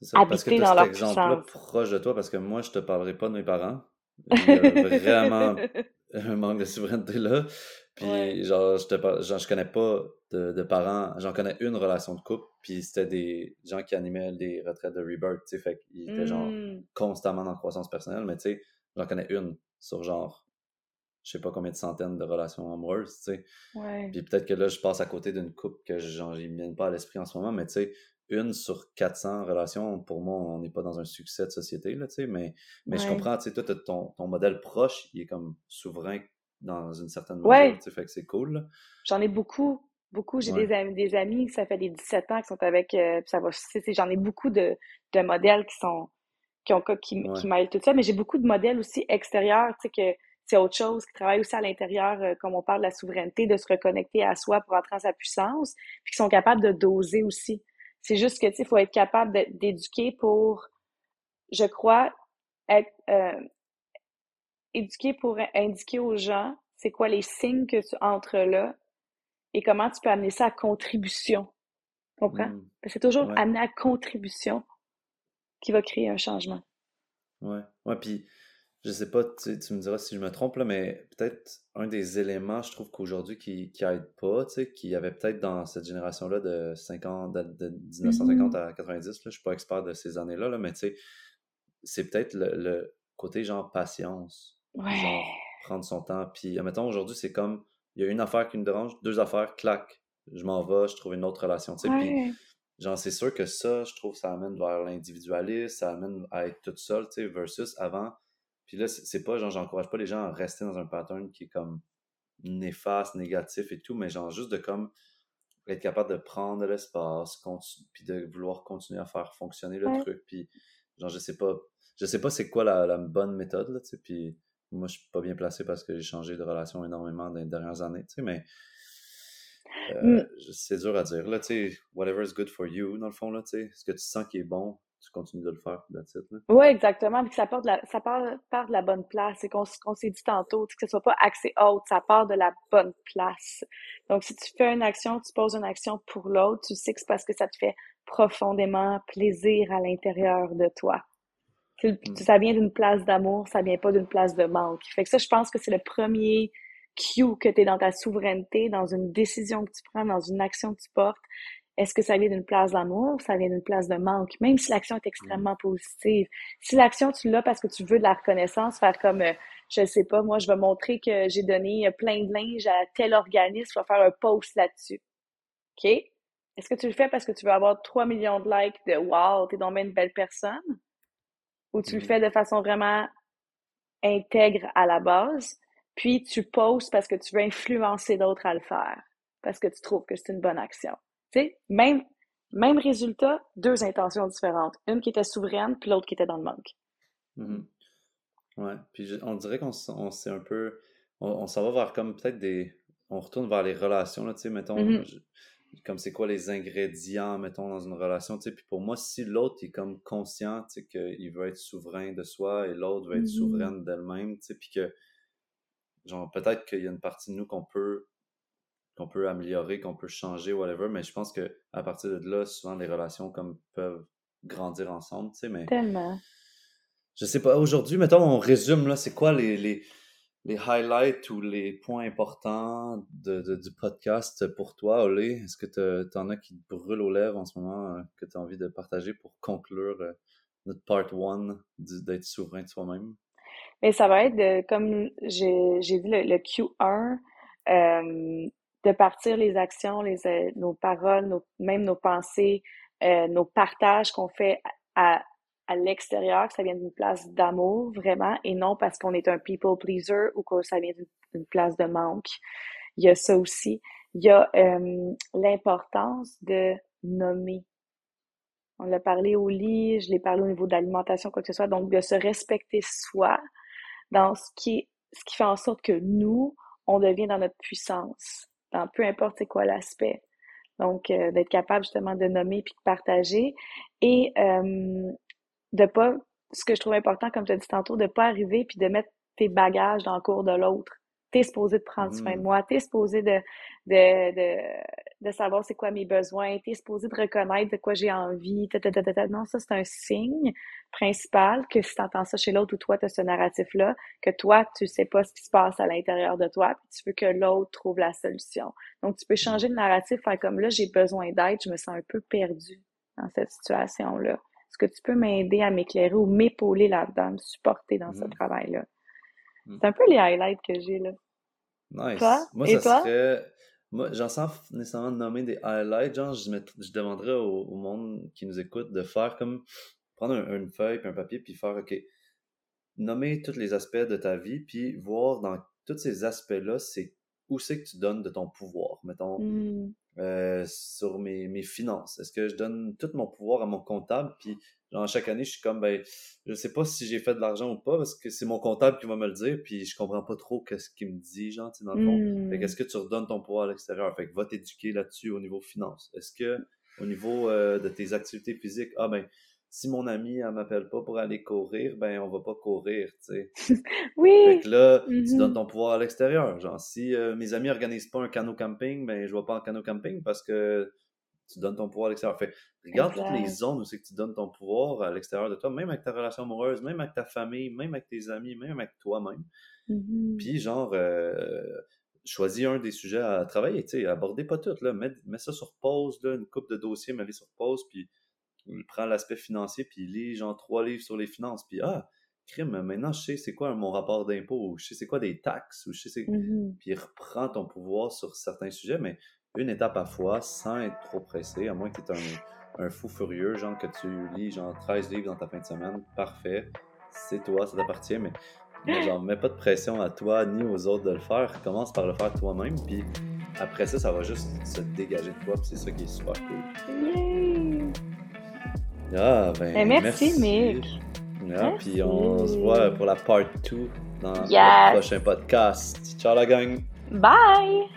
ça, habités dans leur exemple-là proche de toi, parce que moi, je te parlerai pas de mes parents. Il y a vraiment un manque de souveraineté là. Puis genre, je genre, je connais pas de, de parents. J'en connais une relation de couple, puis c'était des gens qui animaient des retraites de Rebirth, tu sais, fait qu'ils étaient genre mmh. constamment dans croissance personnelle, mais tu sais, j'en connais une sur genre, je sais pas combien de centaines de relations amoureuses, tu sais. Puis peut-être que là, je passe à côté d'une couple que j'en viens pas à l'esprit en ce moment, mais tu sais, une sur 400 relations, pour moi, on n'est pas dans un succès de société, là, tu sais, mais, mais je comprends, tu sais, toi, ton, ton modèle proche, il est comme souverain dans une certaine mesure, tu sais, fait que c'est cool. J'en ai beaucoup, beaucoup. J'ai des amis, des amis, ça fait des 17 ans qui sont avec, euh, ça va, j'en ai beaucoup de, de modèles qui sont, qui ont, qui, qui mêlent tout ça, mais j'ai beaucoup de modèles aussi extérieurs, tu sais, que c'est autre chose, qui travaillent aussi à l'intérieur, euh, comme on parle de la souveraineté, de se reconnecter à soi pour entrer en sa puissance, puis qui sont capables de doser aussi. C'est juste que, tu sais, il faut être capable d'éduquer pour, je crois, être euh, éduquer pour indiquer aux gens c'est quoi les signes que tu entres là et comment tu peux amener ça à contribution. Comprends? Mmh. C'est toujours amener à contribution qui va créer un changement. Ouais. Ouais, puis je sais pas, tu, me diras si je me trompe, là, mais peut-être un des éléments, je trouve qu'aujourd'hui, qui, qui aide pas, tu sais, qui y avait peut-être dans cette génération-là de 50, de, 1950 mm-hmm. à 90, là, je suis pas expert de ces années-là, là, mais tu sais, c'est peut-être le, côté genre patience. Genre prendre son temps. Puis, admettons, aujourd'hui, c'est comme, il y a une affaire qui me dérange, deux affaires, clac, je m'en vais, je trouve une autre relation, tu sais. Puis, genre, c'est sûr que ça, je trouve, ça amène vers l'individualisme, ça amène à être toute seule, tu sais, versus avant puis là, c'est pas genre, j'encourage pas les gens à rester dans un pattern qui est comme néfaste, négatif et tout, mais genre juste de comme être capable de prendre de l'espace, puis de vouloir continuer à faire fonctionner le truc. Puis genre, je sais pas, je sais pas c'est quoi la, bonne méthode, là, tu sais, puis moi, je suis pas bien placé parce que j'ai changé de relation énormément dans les dernières années, tu sais, mais euh, mm. c'est dur à dire, là, tu sais, whatever is good for you, dans le fond, là, tu sais, ce que tu sens qui est bon, tu continues de le faire, Oui, exactement. Puis ça part de la, ça part, de la bonne place. C'est qu'on s'est dit tantôt, que ce soit pas axé haute, ça part de la bonne place. Donc, si tu fais une action, tu poses une action pour l'autre, tu sais que c'est parce que ça te fait profondément plaisir à l'intérieur de toi. Mm. Ça vient d'une place d'amour, ça vient pas d'une place de manque. Fait que ça, je pense que c'est le premier cue que tu es dans ta souveraineté, dans une décision que tu prends, dans une action que tu portes. Est-ce que ça vient d'une place d'amour ou ça vient d'une place de manque? Même si l'action est extrêmement positive. Si l'action, tu l'as parce que tu veux de la reconnaissance, faire comme, euh, je ne sais pas, moi, je vais montrer que j'ai donné euh, plein de linge à tel organisme, je vais faire un post là-dessus. OK? Est-ce que tu le fais parce que tu veux avoir 3 millions de likes de Wow, t'es donc une belle personne? Ou tu le mm-hmm. fais de façon vraiment intègre à la base, puis tu postes parce que tu veux influencer d'autres à le faire, parce que tu trouves que c'est une bonne action? Même, même résultat, deux intentions différentes. Une qui était souveraine, puis l'autre qui était dans le manque. Mm-hmm. Ouais, puis on dirait qu'on s'est un peu. On, s'en va vers comme peut-être des. On retourne vers les relations, là, tu sais, mettons. Mm-hmm. comme c'est quoi les ingrédients, mettons, dans une relation, tu sais. Puis pour moi, si l'autre est comme conscient, tu sais, qu'il veut être souverain de soi et l'autre veut être mm-hmm. souveraine d'elle-même, tu sais, puis que, genre, peut-être qu'il y a une partie de nous qu'on peut qu'on peut améliorer, qu'on peut changer, whatever. Mais je pense que à partir de là, souvent les relations comme peuvent grandir ensemble, tu sais, mais. Tellement. Je sais pas. Aujourd'hui, mettons, on résume là, c'est quoi les, les, les, highlights ou les points importants de, du podcast pour toi, Olé? Est-ce que tu en as qui te brûlent aux lèvres en ce moment euh, que tu as envie de partager pour conclure euh, notre part one d'être souverain de soi-même? Mais ça va être comme j'ai dit le, le Q1, euh, de partir les actions, les, euh, nos paroles, nos, même nos pensées, euh, nos partages qu'on fait à, à l'extérieur, que ça vient d'une place d'amour vraiment, et non parce qu'on est un people pleaser ou que ça vient d'une place de manque. Il y a ça aussi. Il y a euh, l'importance de nommer. On l'a parlé au lit, je l'ai parlé au niveau de l'alimentation, quoi que ce soit. Donc, de se respecter soi dans ce qui, ce qui fait en sorte que nous, on devient dans notre puissance peu importe c'est quoi l'aspect. Donc, euh, d'être capable justement de nommer puis de partager et euh, de pas, ce que je trouve important, comme tu as dit tantôt, de pas arriver puis de mettre tes bagages dans le cours de l'autre t'es supposé de prendre soin de mmh. moi, t'es supposé de, de, de, de savoir c'est quoi mes besoins, t'es supposé de reconnaître de quoi j'ai envie, non, ça c'est un signe principal que si t'entends ça chez l'autre ou toi t'as ce narratif-là, que toi tu sais pas ce qui se passe à l'intérieur de toi, puis tu veux que l'autre trouve la solution. Donc tu peux changer le narratif, faire comme là j'ai besoin d'aide, je me sens un peu perdu dans cette situation-là. Est-ce que tu peux m'aider à m'éclairer ou m'épauler là-dedans, me supporter dans ce mmh. travail-là? C'est un peu les highlights que j'ai là. Nice. Moi, ça serait. Moi, j'en sens nécessairement nommer des highlights. Genre, je, je demanderais au, monde qui nous écoute de faire comme. Prendre une feuille puis un papier puis faire, OK, nommer tous les aspects de ta vie puis voir dans tous ces aspects-là, c'est où c'est que tu donnes de ton pouvoir, mettons, mmh. euh, sur mes, mes finances. Est-ce que je donne tout mon pouvoir à mon comptable, puis genre chaque année, je suis comme, ben, je sais pas si j'ai fait de l'argent ou pas, parce que c'est mon comptable qui va me le dire, puis je comprends pas trop qu'est-ce qu'il me dit, genre, tu sais, dans le fond. Fait mmh. qu'est-ce que tu redonnes ton pouvoir à l'extérieur? Fait que va t'éduquer là-dessus au niveau finance. Est-ce que, au niveau euh, de tes activités physiques, ah ben, si mon ami elle m'appelle pas pour aller courir, ben on va pas courir, tu sais. oui. Fait que là, tu mm-hmm. donnes ton pouvoir à l'extérieur. Genre, si euh, mes amis organisent pas un canot camping, ben je vais pas en canot camping parce que tu donnes ton pouvoir à l'extérieur. Fait regarde toutes les zones où c'est que tu donnes ton pouvoir à l'extérieur de toi, même avec ta relation amoureuse, même avec ta famille, même avec tes amis, même avec toi-même. Mm-hmm. Puis genre, euh, choisis un des sujets à travailler, tu sais, abordez pas tout, là, mets, mets ça sur pause, là, une coupe de dossiers, mets-les sur pause, puis il prend l'aspect financier, puis il lit genre trois livres sur les finances, puis ah, crime, maintenant je sais c'est quoi mon rapport d'impôt, ou je sais c'est quoi des taxes, ou je sais c'est... Mm-hmm. Puis il reprend ton pouvoir sur certains sujets, mais une étape à fois, sans être trop pressé, à moins que tu un, un fou furieux, genre que tu lis genre 13 livres dans ta fin de semaine, parfait, c'est toi, ça t'appartient, mais, mais genre, mets pas de pression à toi ni aux autres de le faire, commence par le faire toi-même, puis après ça, ça va juste se dégager de toi, puis c'est ça qui est super cool. Ah, ben, ben merci, Mick. Ah, puis on se voit pour la part 2 dans le prochain podcast. Ciao la gang. Bye.